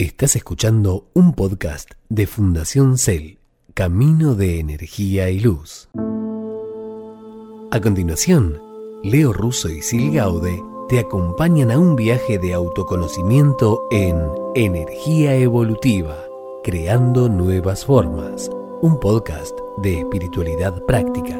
Estás escuchando un podcast de Fundación Cel, Camino de Energía y Luz. A continuación, Leo Russo y Sil Gaude te acompañan a un viaje de autoconocimiento en Energía Evolutiva, Creando Nuevas Formas, un podcast de espiritualidad práctica.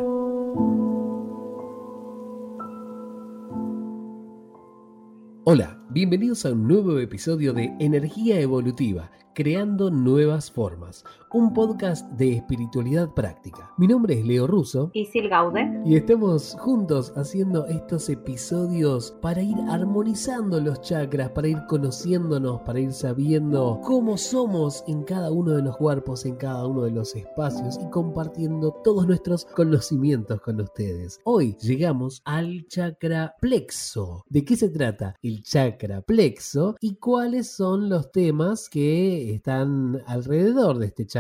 Hola, bienvenidos a un nuevo episodio de Energía Evolutiva, Creando Nuevas Formas, un podcast de espiritualidad práctica. Mi nombre es Leo Russo. Y Sil Gaude. Y estamos juntos haciendo estos episodios para ir armonizando los chakras, para ir conociéndonos, para ir sabiendo cómo somos en cada uno de los cuerpos, en cada uno de los espacios y compartiendo todos nuestros conocimientos con ustedes. Hoy llegamos al chakra plexo. ¿De qué se trata el chakra plexo y cuáles son los temas que están alrededor de este chakra?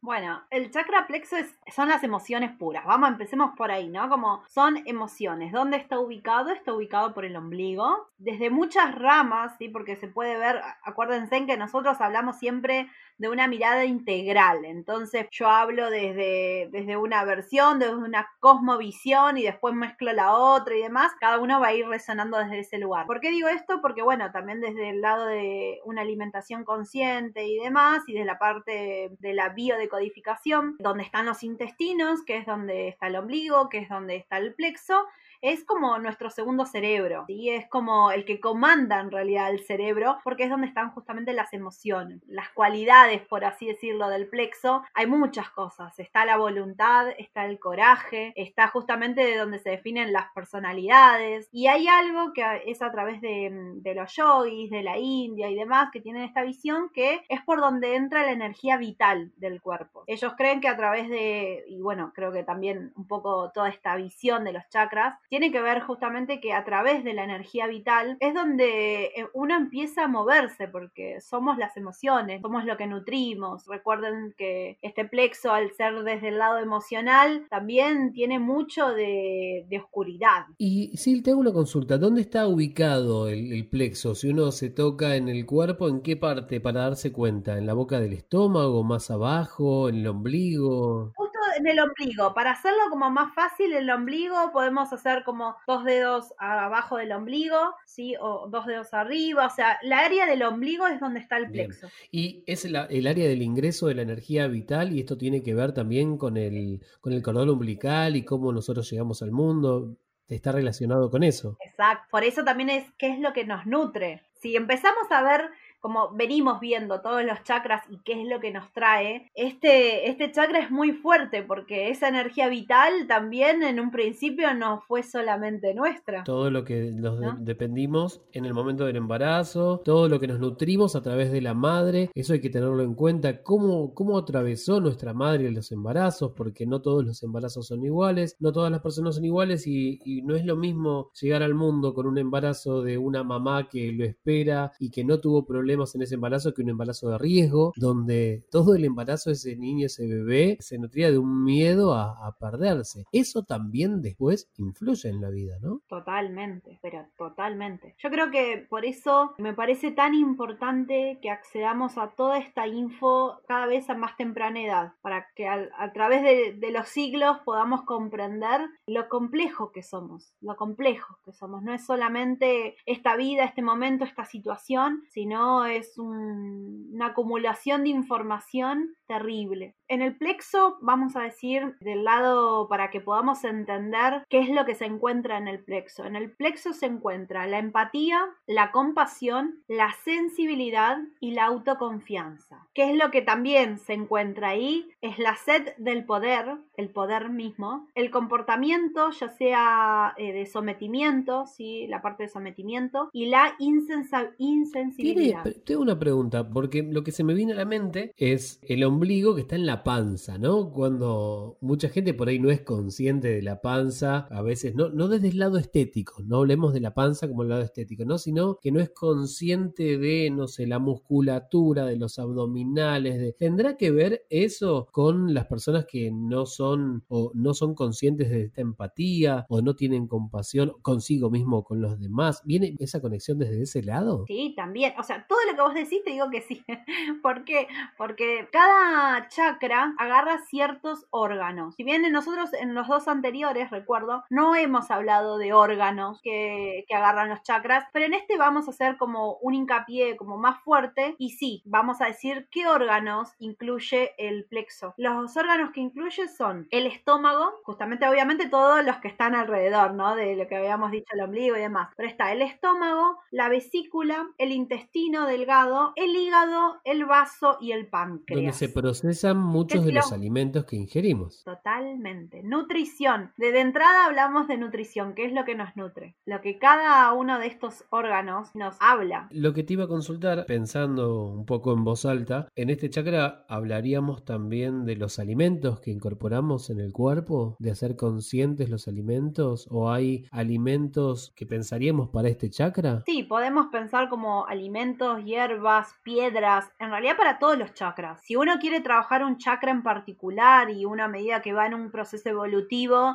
Bueno, el chakra plexo son las emociones puras. Vamos, empecemos por ahí, ¿no? Como son emociones. ¿Dónde está ubicado? Está ubicado por el ombligo. Desde muchas ramas, ¿sí? Porque se puede ver, acuérdense en que nosotros hablamos siempre de una mirada integral. Entonces yo hablo desde, desde una versión, desde una cosmovisión y después mezclo la otra y demás. Cada uno va a ir resonando desde ese lugar. ¿Por qué digo esto? Porque bueno, también desde el lado de una alimentación consciente y demás y de la parte de la biodecodificación, donde están los intestinos, que es donde está el ombligo, que es donde está el plexo, es como nuestro segundo cerebro, y es como el que comanda en realidad el cerebro, porque es donde están justamente las emociones, las cualidades, por así decirlo, del plexo. Hay muchas cosas, está la voluntad, está el coraje, está justamente de donde se definen las personalidades, y hay algo que es a través de, de los yogis, de la India y demás, que tienen esta visión que es por donde entra la energía vital del cuerpo. Ellos creen que a través de, y bueno, creo que también un poco toda esta visión de los chakras, tiene que ver justamente que a través de la energía vital es donde eh, uno empieza a moverse porque somos las emociones, somos lo que nutrimos. Recuerden que este plexo al ser desde el lado emocional también tiene mucho de, oscuridad. Y si te hago una consulta, ¿dónde está ubicado el, el plexo? Si uno se toca en el cuerpo, ¿en qué parte para darse cuenta? ¿En la boca del estómago, más abajo, en el ombligo? En el ombligo. Para hacerlo como más fácil, el ombligo podemos hacer como dos dedos abajo del ombligo, ¿sí? O dos dedos arriba. O sea, la área del ombligo es donde está el plexo. Y es el área del ingreso de la energía vital y esto tiene que ver también con el, con el cordón umbilical y cómo nosotros llegamos al mundo. Está relacionado con eso. Exacto. Por eso también es qué es lo que nos nutre. Si empezamos a ver como venimos viendo todos los chakras y qué es lo que nos trae, este, este chakra es muy fuerte porque esa energía vital también en un principio no fue solamente nuestra. Todo lo que nos dependimos en el momento del embarazo, todo lo que nos nutrimos a través de la madre, eso hay que tenerlo en cuenta, cómo, cómo atravesó nuestra madre los embarazos, porque no todos los embarazos son iguales, no todas las personas son iguales y, y no es lo mismo llegar al mundo con un embarazo de una mamá que lo espera y que no tuvo problemas en ese embarazo que un embarazo de riesgo, donde todo el embarazo de ese niño, ese bebé, se nutría de un miedo a, perderse. Eso también después influye en la vida, ¿no? Totalmente, pero totalmente. Yo creo que por eso me parece tan importante que accedamos a toda esta info cada vez a más temprana edad, para que a, través de, de los siglos podamos comprender lo complejo que somos, lo complejo que somos. No es solamente esta vida, este momento, esta situación, sino es una acumulación de información terrible. En el plexo, vamos a decir, del lado para que podamos entender qué es lo que se encuentra en el plexo. En el plexo se encuentra la empatía, la compasión, la sensibilidad y la autoconfianza. ¿Qué es lo que también se encuentra ahí? Es la sed del poder, el poder mismo, el comportamiento, ya sea eh, de sometimiento, ¿sí? la parte de sometimiento, y la insensibilidad. Tengo una pregunta, porque lo que se me viene a la mente es el ombligo que está en la panza, ¿no? Cuando mucha gente por ahí no es consciente de la panza, a veces, no, no desde el lado estético, no hablemos de la panza como el lado estético, ¿no? Sino que no es consciente de, no sé, la musculatura, de los abdominales, de... ¿Tendrá que ver eso con las personas que no son o no son conscientes de esta empatía o no tienen compasión consigo mismo con los demás? ¿Viene esa conexión desde ese lado? Sí, también. O sea, toda lo que vos decís te digo que sí. ¿Por qué? Porque cada chakra agarra ciertos órganos. Si bien nosotros en los dos anteriores, recuerdo, no hemos hablado de órganos que, que agarran los chakras, pero en este vamos a hacer como un hincapié como más fuerte y sí, vamos a decir qué órganos incluye el plexo. Los órganos que incluye son el estómago, justamente obviamente todos los que están alrededor, ¿no? De lo que habíamos dicho, el ombligo y demás. Pero está el estómago, la vesícula, el intestino delgado, el hígado, el vaso y el páncreas. Donde se procesan muchos de los alimentos que ingerimos. Totalmente. Nutrición. De, entrada hablamos de nutrición, que es lo que nos nutre. Lo que cada uno de estos órganos nos habla. Lo que te iba a consultar, pensando un poco en voz alta, en este chakra hablaríamos también de los alimentos que incorporamos en el cuerpo, de hacer conscientes los alimentos, o hay alimentos que pensaríamos para este chakra. Sí, podemos pensar como alimentos, hierbas, piedras, en realidad para todos los chakras. Si uno quiere trabajar un chakra en particular y una medida que va en un proceso evolutivo,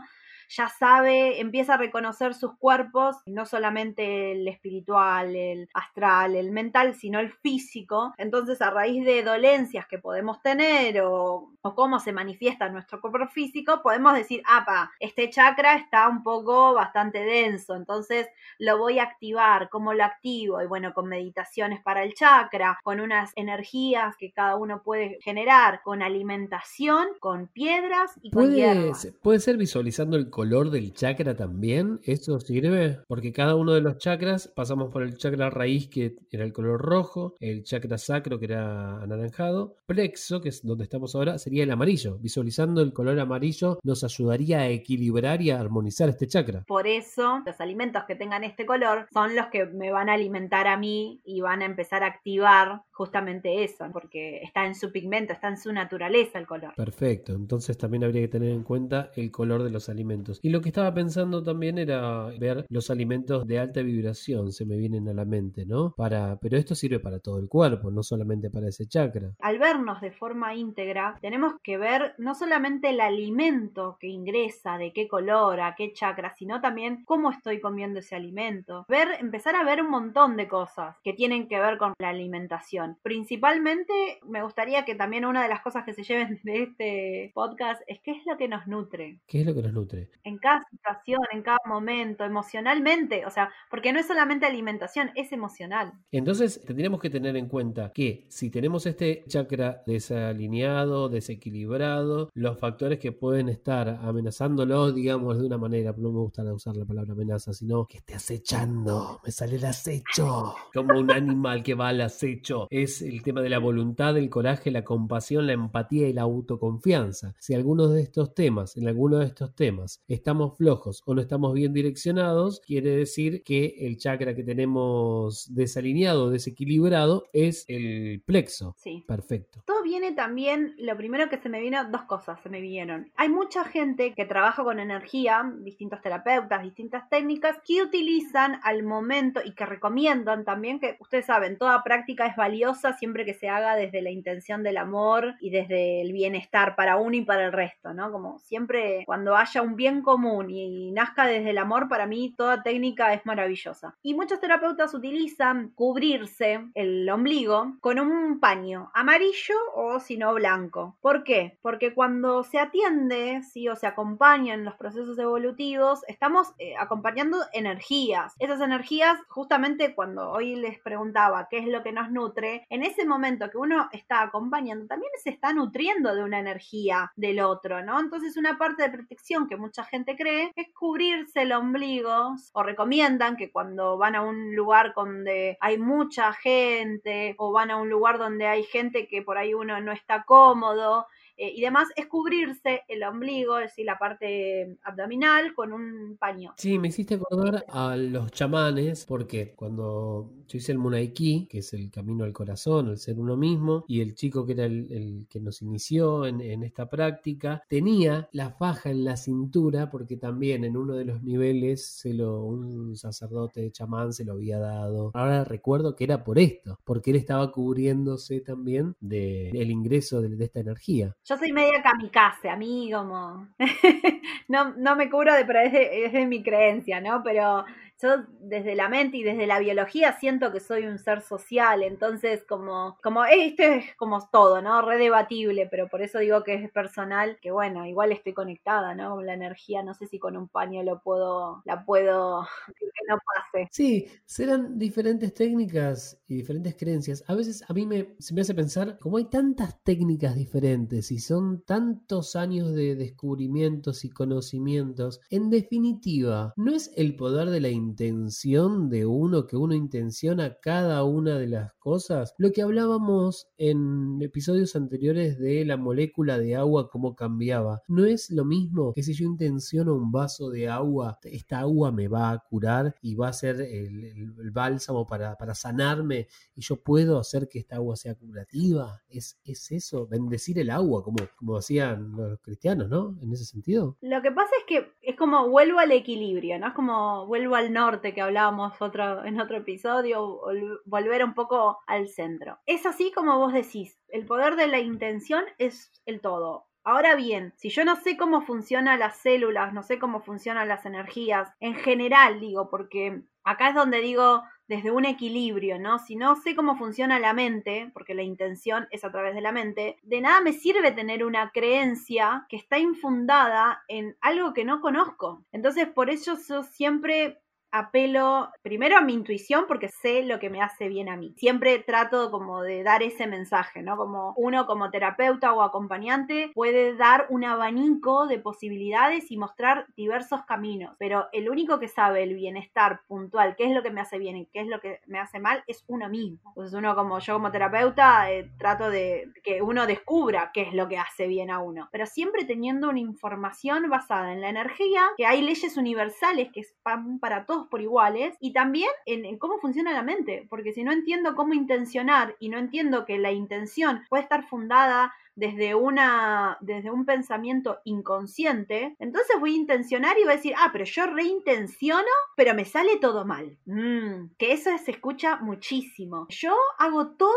ya sabe, empieza a reconocer sus cuerpos, no solamente el espiritual, el astral, el mental, sino el físico. Entonces, a raíz de dolencias que podemos tener o, cómo se manifiesta nuestro cuerpo físico, podemos decir, apa, este chakra está un poco bastante denso, entonces lo voy a activar. ¿Cómo lo activo? Y bueno, con meditaciones para el chakra, con unas energías que cada uno puede generar, con alimentación, con piedras y con hierbas. Puede ser visualizando el color del chakra también? ¿Eso sirve? Porque cada uno de los chakras pasamos por el chakra raíz que era el color rojo, el chakra sacro que era anaranjado, plexo, que es donde estamos ahora, sería el amarillo. Visualizando el color amarillo nos ayudaría a equilibrar y a armonizar este chakra. Por eso los alimentos que tengan este color son los que me van a alimentar a mí y van a empezar a activar justamente eso, porque está en su pigmento, está en su naturaleza el color. Perfecto, entonces también habría que tener en cuenta el color de los alimentos. Y lo que estaba pensando también era ver los alimentos de alta vibración, se me vienen a la mente, ¿no? Para, pero esto sirve para todo el cuerpo, no solamente para ese chakra. Al vernos de forma íntegra, tenemos que ver no solamente el alimento que ingresa, de qué color, a qué chakra, sino también cómo estoy comiendo ese alimento. Ver, empezar a ver un montón de cosas que tienen que ver con la alimentación. Principalmente me gustaría que también una de las cosas que se lleven de este podcast es qué es lo que nos nutre. ¿Qué es lo que nos nutre? En cada situación, en cada momento, emocionalmente, o sea, porque no es solamente alimentación, es emocional. Entonces, tendríamos que tener en cuenta que si tenemos este chakra desalineado, desequilibrado, los factores que pueden estar amenazándolo, digamos, de una manera, no me gusta usar la palabra amenaza, sino que esté acechando, me sale el acecho, como un animal que va al acecho, es el tema de la voluntad, el coraje, la compasión, la empatía y la autoconfianza. Si algunos de estos temas, en alguno de estos temas, estamos flojos o no estamos bien direccionados, quiere decir que el chakra que tenemos desalineado, desequilibrado, es el plexo. Sí. Perfecto. Todo viene también, lo primero que se me vino, dos cosas se me vinieron. Hay mucha gente que trabaja con energía, distintos terapeutas, distintas técnicas, que utilizan al momento y que recomiendan también que, ustedes saben, toda práctica es valiosa siempre que se haga desde la intención del amor y desde el bienestar para uno y para el resto, ¿no? Como siempre cuando haya un bien común y nazca desde el amor, para mí toda técnica es maravillosa. Y muchos terapeutas utilizan cubrirse el ombligo con un paño amarillo o si no blanco. ¿Por qué? Porque cuando se atiende, sí, o se acompañan los procesos evolutivos, estamos eh, acompañando energías. Esas energías, justamente cuando hoy les preguntaba qué es lo que nos nutre, en ese momento que uno está acompañando, también se está nutriendo de una energía del otro, ¿no? Entonces una parte de protección que mucha gente cree es cubrirse el ombligo o recomiendan que cuando van a un lugar donde hay mucha gente o van a un lugar donde hay gente que por ahí uno no está cómodo, eh, y demás es cubrirse el ombligo, es decir, la parte abdominal con un paño. Sí, me hiciste acordar a los chamanes, porque cuando yo hice el Munaiki, que es el camino al corazón, el ser uno mismo, y el chico que era el, que nos inició en, esta práctica, tenía la faja en la cintura, porque también en uno de los niveles se lo, un sacerdote de chamán se lo había dado. Ahora recuerdo que era por esto, porque él estaba cubriéndose también del ingreso de esta energía. Yo soy media kamikaze, a mí como... no, no me cubro de, pero es de, mi creencia, ¿no? Pero yo desde la mente y desde la biología siento que soy un ser social, entonces como, como esto es como todo, ¿no? Redebatible, pero por eso digo que es personal, que bueno, igual estoy conectada, ¿no? Con la energía, no sé si con un paño lo puedo, la puedo, que no pase. Sí, serán diferentes técnicas y diferentes creencias. A veces a mí me, se me hace pensar, como hay tantas técnicas diferentes y son tantos años de descubrimientos y conocimientos, en definitiva, ¿no es el poder de la intención de uno que uno intenciona cada una de las cosas? Lo que hablábamos en episodios anteriores de la molécula de agua, cómo cambiaba, ¿no es lo mismo que si yo intenciono un vaso de agua, esta agua me va a curar y va a ser el, bálsamo para, para sanarme y yo puedo hacer que esta agua sea curativa? ¿Es, es eso? Bendecir el agua, como, como hacían los cristianos, ¿no? En ese sentido. Lo que pasa es que es como vuelvo al equilibrio, ¿no? Es como vuelvo al norte que hablábamos otro, en otro episodio, volver un poco al centro. Es así como vos decís, el poder de la intención es el todo. Ahora bien, si yo no sé cómo funcionan las células, no sé cómo funcionan las energías, en general digo, porque acá es donde digo desde un equilibrio, ¿no? Si no sé cómo funciona la mente, porque la intención es a través de la mente, de nada me sirve tener una creencia que está infundada en algo que no conozco. Entonces, por eso yo siempre apelo primero a mi intuición porque sé lo que me hace bien a mí. Siempre trato como de dar ese mensaje, ¿no? Como uno como terapeuta o acompañante puede dar un abanico de posibilidades y mostrar diversos caminos, pero el único que sabe el bienestar puntual, qué es lo que me hace bien y qué es lo que me hace mal, es uno mismo. Entonces uno como yo como terapeuta eh, trato de que uno descubra qué es lo que hace bien a uno, pero siempre teniendo una información basada en la energía, que hay leyes universales que van para todos por iguales y también en, cómo funciona la mente, porque si no entiendo cómo intencionar y no entiendo que la intención puede estar fundada desde, una, desde un pensamiento inconsciente, entonces voy a intencionar y voy a decir, ah, pero yo reintenciono, pero me sale todo mal. Mm, que eso se escucha muchísimo. Yo hago todo,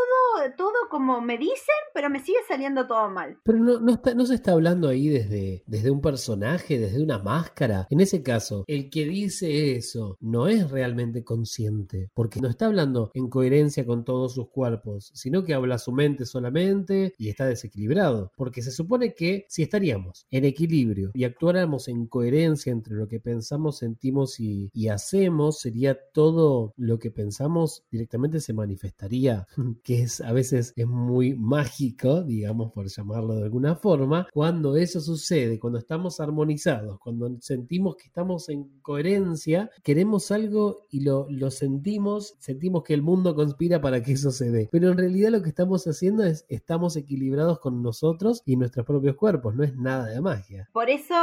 todo como me dicen, pero me sigue saliendo todo mal. Pero no, no, está, no se está hablando ahí desde, desde un personaje, desde una máscara. En ese caso, el que dice eso no es realmente consciente, porque no está hablando en coherencia con todos sus cuerpos, sino que habla su mente solamente y está desequilibrado porque se supone que si estaríamos en equilibrio y actuáramos en coherencia entre lo que pensamos, sentimos y, hacemos, sería todo lo que pensamos directamente se manifestaría, que es a veces es muy mágico, digamos por llamarlo de alguna forma, cuando eso sucede, cuando estamos armonizados, cuando sentimos que estamos en coherencia, queremos algo y lo, sentimos, sentimos que el mundo conspira para que eso se dé, pero en realidad lo que estamos haciendo es estamos equilibrados con nosotros y nuestros propios cuerpos, no es nada de magia. Por eso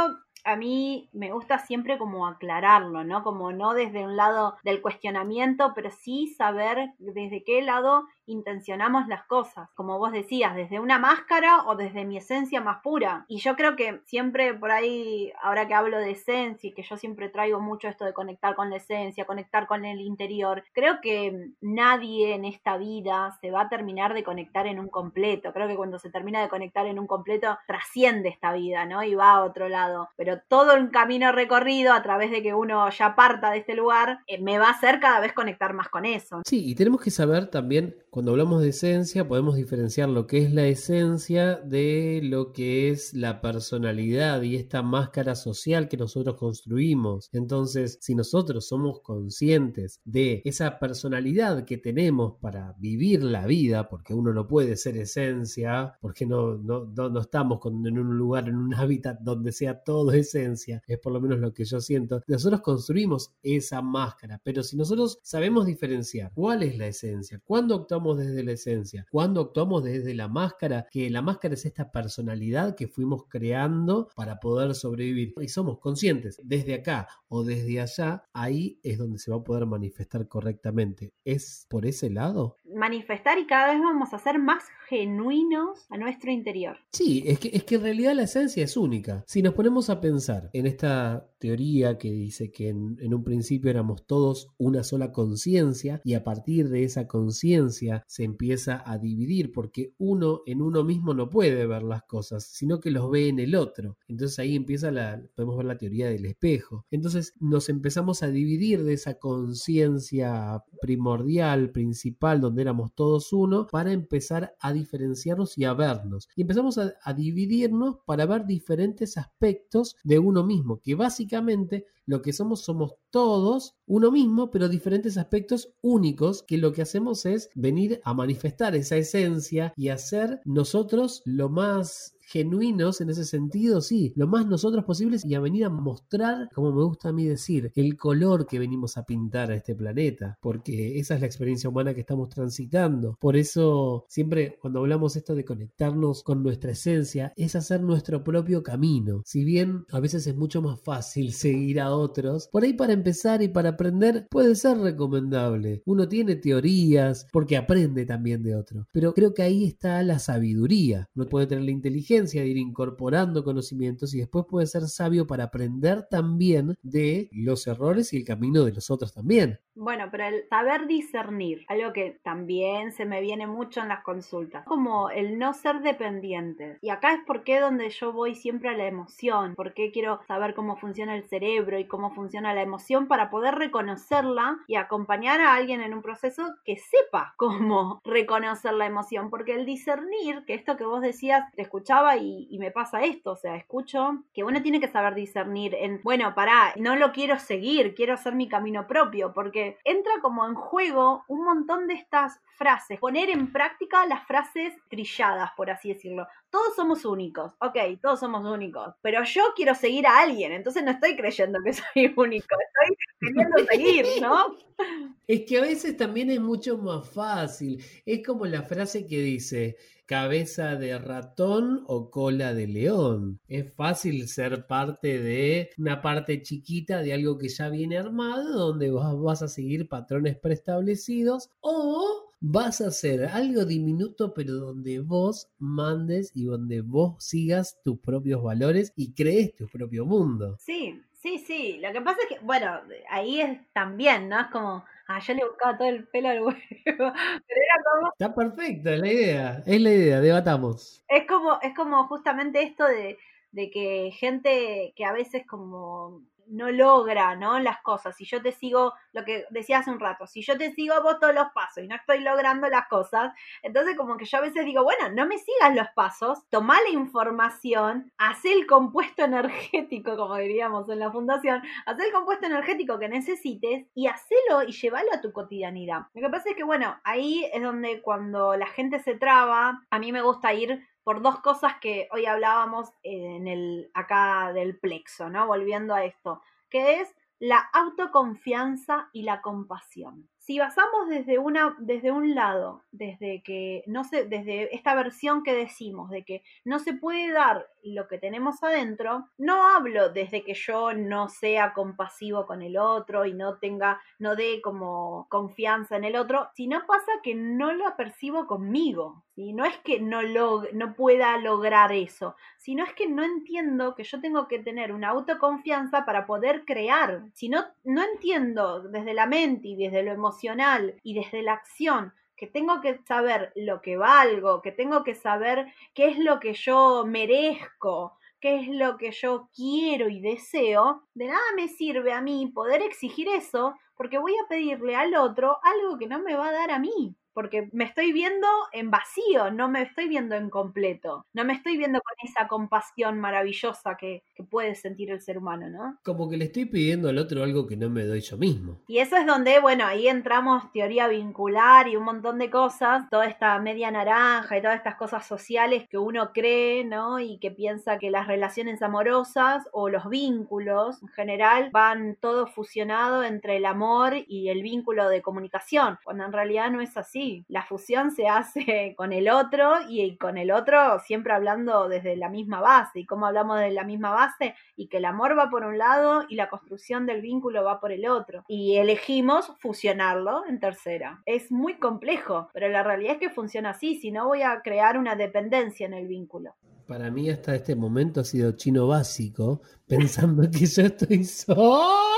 a mí me gusta siempre como aclararlo, ¿no? Como no desde un lado del cuestionamiento, pero sí saber desde qué lado intencionamos las cosas, como vos decías, desde una máscara o desde mi esencia más pura. Y yo creo que siempre por ahí, ahora que hablo de esencia y que yo siempre traigo mucho esto de conectar con la esencia, conectar con el interior, creo que nadie en esta vida se va a terminar de conectar en un completo. Creo que cuando se termina de conectar en un completo, trasciende esta vida, ¿no? Y va a otro lado. Pero todo el camino recorrido a través de que uno ya parta de este lugar, eh, me va a hacer cada vez conectar más con eso. Sí, y tenemos que saber también cuando hablamos de esencia podemos diferenciar lo que es la esencia de lo que es la personalidad y esta máscara social que nosotros construimos. Entonces, si nosotros somos conscientes de esa personalidad que tenemos para vivir la vida, porque uno no puede ser esencia, porque no, no, no, estamos en un lugar, en un hábitat donde sea todo esencia, es por lo menos lo que yo siento, nosotros construimos esa máscara, pero si nosotros sabemos diferenciar cuál es la esencia, cuándo actuamos desde la esencia, cuando actuamos desde la máscara, que la máscara es esta personalidad que fuimos creando para poder sobrevivir y somos conscientes desde acá o desde allá, ahí es donde se va a poder manifestar correctamente. ¿Es por ese lado? Manifestar y cada vez vamos a ser más genuinos a Sí, es que, es que en realidad la esencia es única. Si nos ponemos a pensar en esta teoría que dice que en, un principio éramos todos una sola conciencia y a partir de esa conciencia se empieza a dividir porque uno en uno mismo no puede ver las cosas, sino que los ve en el otro. Entonces ahí empieza la, podemos ver la teoría del espejo. Entonces nos empezamos a dividir de esa conciencia primordial, principal, donde éramos todos uno, para empezar a diferenciarnos y a vernos. Y empezamos a, dividirnos para ver diferentes aspectos de uno mismo, que básicamente lo que somos somos todos uno mismo, pero diferentes aspectos únicos, que lo que hacemos es venir a manifestar esa esencia y hacer nosotros lo más genuinos en ese sentido, sí, lo más nosotros posibles y a venir a mostrar, como me gusta a mí decir, el color que venimos a pintar a este planeta, porque esa es la experiencia humana que estamos transitando. Por eso, siempre cuando hablamos esto de conectarnos con nuestra esencia, es hacer nuestro propio camino. Si bien a veces es mucho más fácil seguir a otros, por ahí para empezar y para aprender puede ser recomendable. Uno tiene teorías porque aprende también de otro, pero creo que ahí está la sabiduría. Uno puede tener la inteligencia, de ir incorporando conocimientos y después puede ser sabio para aprender también de los errores y el camino de los otros también. Bueno, pero el saber discernir, algo que también se me viene mucho en las consultas, como el no ser dependiente. Y acá es porque donde yo voy siempre a la emoción, porque quiero saber cómo funciona el cerebro y cómo funciona la emoción para poder reconocerla y acompañar a alguien en un proceso que sepa cómo reconocer la emoción, porque el discernir, que esto que vos decías, te escuchaba y, y me pasa esto, o sea, escucho que uno tiene que saber discernir en, bueno, pará, no lo quiero seguir, quiero hacer mi camino propio, porque entra como en juego un montón de estas frases, poner en práctica las frases trilladas, por así decirlo. Todos somos únicos, ok, todos somos únicos, pero yo quiero seguir a alguien, entonces no estoy creyendo que soy único, estoy queriendo seguir, ¿no? Es que a veces también es mucho más fácil, es como la frase que dice, cabeza de ratón o cola de león. Es fácil ser parte de una parte chiquita de algo que ya viene armado, donde vas a seguir patrones preestablecidos o vas a hacer algo diminuto, pero donde vos mandes y donde vos sigas tus propios valores y crees tu propio mundo. Sí, sí, sí. Lo que pasa es que, bueno, ahí es también, ¿no? Es como Ah, yo le buscaba todo el pelo al huevo. Pero era como. Está perfecto, es la idea. Es la idea, debatamos. Es como, es como justamente esto de, de que gente que a veces como no logra, ¿no? Las cosas. Si yo te sigo, lo que decía hace un rato, si yo te sigo vos todos los pasos y no estoy logrando las cosas, entonces como que yo a veces digo, bueno, no me sigas los pasos, toma la información, haz el compuesto energético, como diríamos en la fundación, haz el compuesto energético que necesites y hacelo y llévalo a tu cotidianidad. Lo que pasa es que, bueno, ahí es donde cuando la gente se traba, a mí me gusta ir por dos cosas que hoy hablábamos en el acá del plexo, ¿no? Volviendo a esto, que es la autoconfianza y la compasión si basamos desde, una, desde un lado, desde que no desde esta versión que decimos de que no se puede dar lo que tenemos adentro, no hablo desde que yo no sea compasivo con el otro y no tenga, no dé como confianza en el otro, sino pasa que no lo percibo conmigo. Y No es que no, lo, no pueda lograr eso, sino es que no entiendo que yo tengo que tener una autoconfianza para poder crear. Si no, no entiendo desde la mente y desde lo emocional, y desde la acción, que tengo que saber lo que valgo, que tengo que saber qué es lo que yo merezco, qué es lo que yo quiero y deseo, de nada me sirve a mí poder exigir eso porque voy a pedirle al otro algo que no me va a dar a mí porque me estoy viendo en vacío, no me estoy viendo en completo, no me estoy viendo con esa compasión maravillosa que, puede sentir el ser humano, ¿no? Como que le estoy pidiendo al otro algo que no me doy yo mismo. Y eso es donde, bueno, ahí entramos teoría vincular y un montón de cosas, toda esta media naranja y todas estas cosas sociales que uno cree, ¿no? Y que piensa que las relaciones amorosas o los vínculos en general van todo fusionado entre el amor y el vínculo de comunicación, cuando en realidad no es así la fusión se hace con el otro y con el otro siempre hablando desde la misma base. ¿Y cómo hablamos de la misma base? Y que el amor va por un lado y la construcción del vínculo va por el otro. Y elegimos fusionarlo en tercera. Es muy complejo, pero la realidad es que funciona así, si no voy a crear una dependencia en el vínculo. Para mí hasta este momento ha sido chino básico, pensando que yo estoy solo.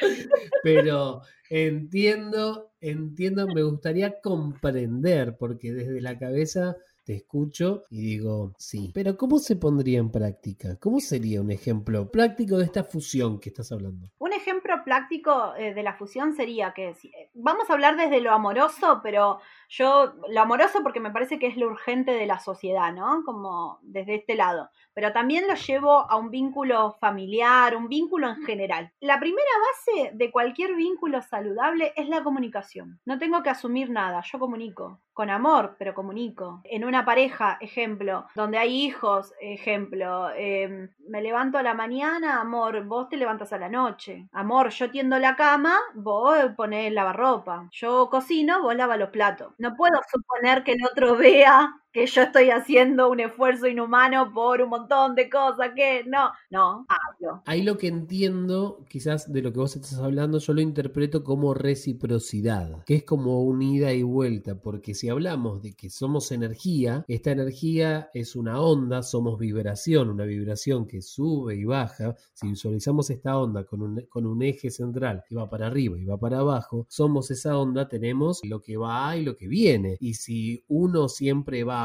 Pero entiendo, entiendo, me gustaría comprender, porque desde la cabeza te escucho y digo, sí. Pero ¿cómo se pondría en práctica? ¿Cómo sería un ejemplo práctico de esta fusión que estás hablando? Un ejemplo práctico eh, de la fusión sería que eh, vamos a hablar desde lo amoroso, pero yo lo amoroso porque me parece que es lo urgente de la sociedad, ¿no? Como desde este lado. Pero también lo llevo a un vínculo familiar, un vínculo en general. La primera base de cualquier vínculo saludable es la comunicación. No tengo que asumir nada, yo comunico. Con amor, pero comunico. En una pareja, ejemplo, donde hay hijos, ejemplo, em, me levanto a la mañana, amor, vos te levantas a la noche. Amor, yo tiendo la cama, vos ponés lavarropa. Yo cocino, vos lavas los platos. No puedo suponer que el otro vea que yo estoy haciendo un esfuerzo inhumano por un montón de cosas que no, no, hablo. Ahí lo que entiendo, quizás de lo que vos estás hablando, yo lo interpreto como reciprocidad, que es como un ida y vuelta, porque si hablamos de que somos energía, esta energía es una onda, somos vibración, una vibración que sube y baja, si visualizamos esta onda con un, con un eje central que va para arriba y va para abajo, somos esa onda, tenemos lo que va y lo que viene, y si uno siempre va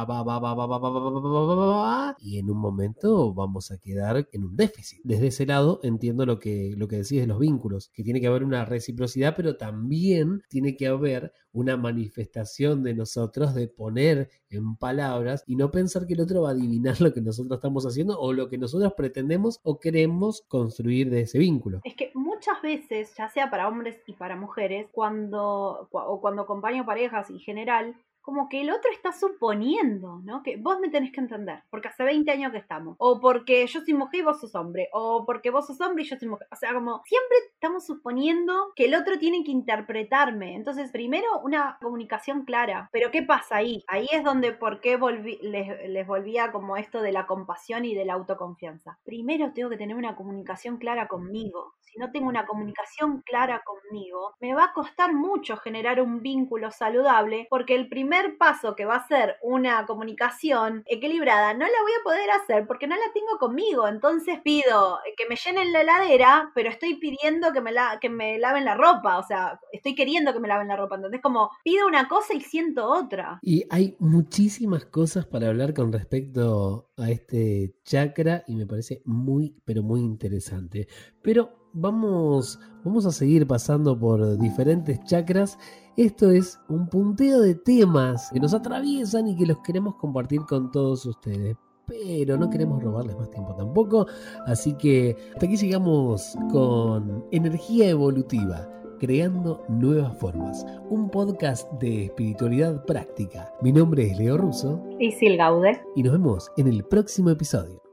y en un momento vamos a quedar en un déficit. Desde ese lado entiendo lo que, lo que decís de los vínculos, que tiene que haber una reciprocidad, pero también tiene que haber una manifestación de nosotros de poner en palabras y no pensar que el otro va a adivinar lo que nosotros estamos haciendo o lo que nosotros pretendemos o queremos construir de ese vínculo. Es que muchas veces, ya sea para hombres y para mujeres, cuando o cuando acompaño parejas en general, como que el otro está suponiendo, ¿no? Que vos me tenés que entender, porque hace 20 años que estamos, o porque yo soy mujer y vos sos hombre, o porque vos sos hombre y yo soy mujer. O sea, como siempre estamos suponiendo que el otro tiene que interpretarme. Entonces, primero una comunicación clara. Pero ¿qué pasa ahí? Ahí es donde, ¿por qué volví, les, les volvía como esto de la compasión y de la autoconfianza? Primero tengo que tener una comunicación clara conmigo. Si no tengo una comunicación clara conmigo, me va a costar mucho generar un vínculo saludable, porque el primer paso que va a ser una comunicación equilibrada, no la voy a poder hacer porque no la tengo conmigo. Entonces pido que me llenen la heladera, pero estoy pidiendo que me, la, que me laven la ropa. O sea, estoy queriendo que me laven la ropa. Entonces, como pido una cosa y siento otra. Y hay muchísimas cosas para hablar con respecto a este chakra y me parece muy, pero muy interesante. Pero vamos, vamos a seguir pasando por diferentes chakras. Esto es un punteo de temas que nos atraviesan y que los queremos compartir con todos ustedes. Pero no queremos robarles más tiempo tampoco. Así que hasta aquí llegamos con energía evolutiva creando nuevas formas. Un podcast de espiritualidad práctica. Mi nombre es Leo Russo. Y Sil Gaude. Y nos vemos en el próximo episodio.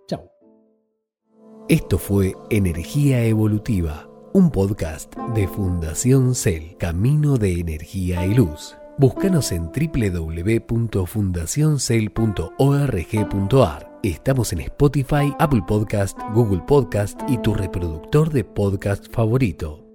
Esto fue Energía Evolutiva, un podcast de Fundación Cel, Camino de Energía y Luz. Búscanos en www.fundacioncel.org.ar. Estamos en Spotify, Apple Podcast, Google Podcast y tu reproductor de podcast favorito.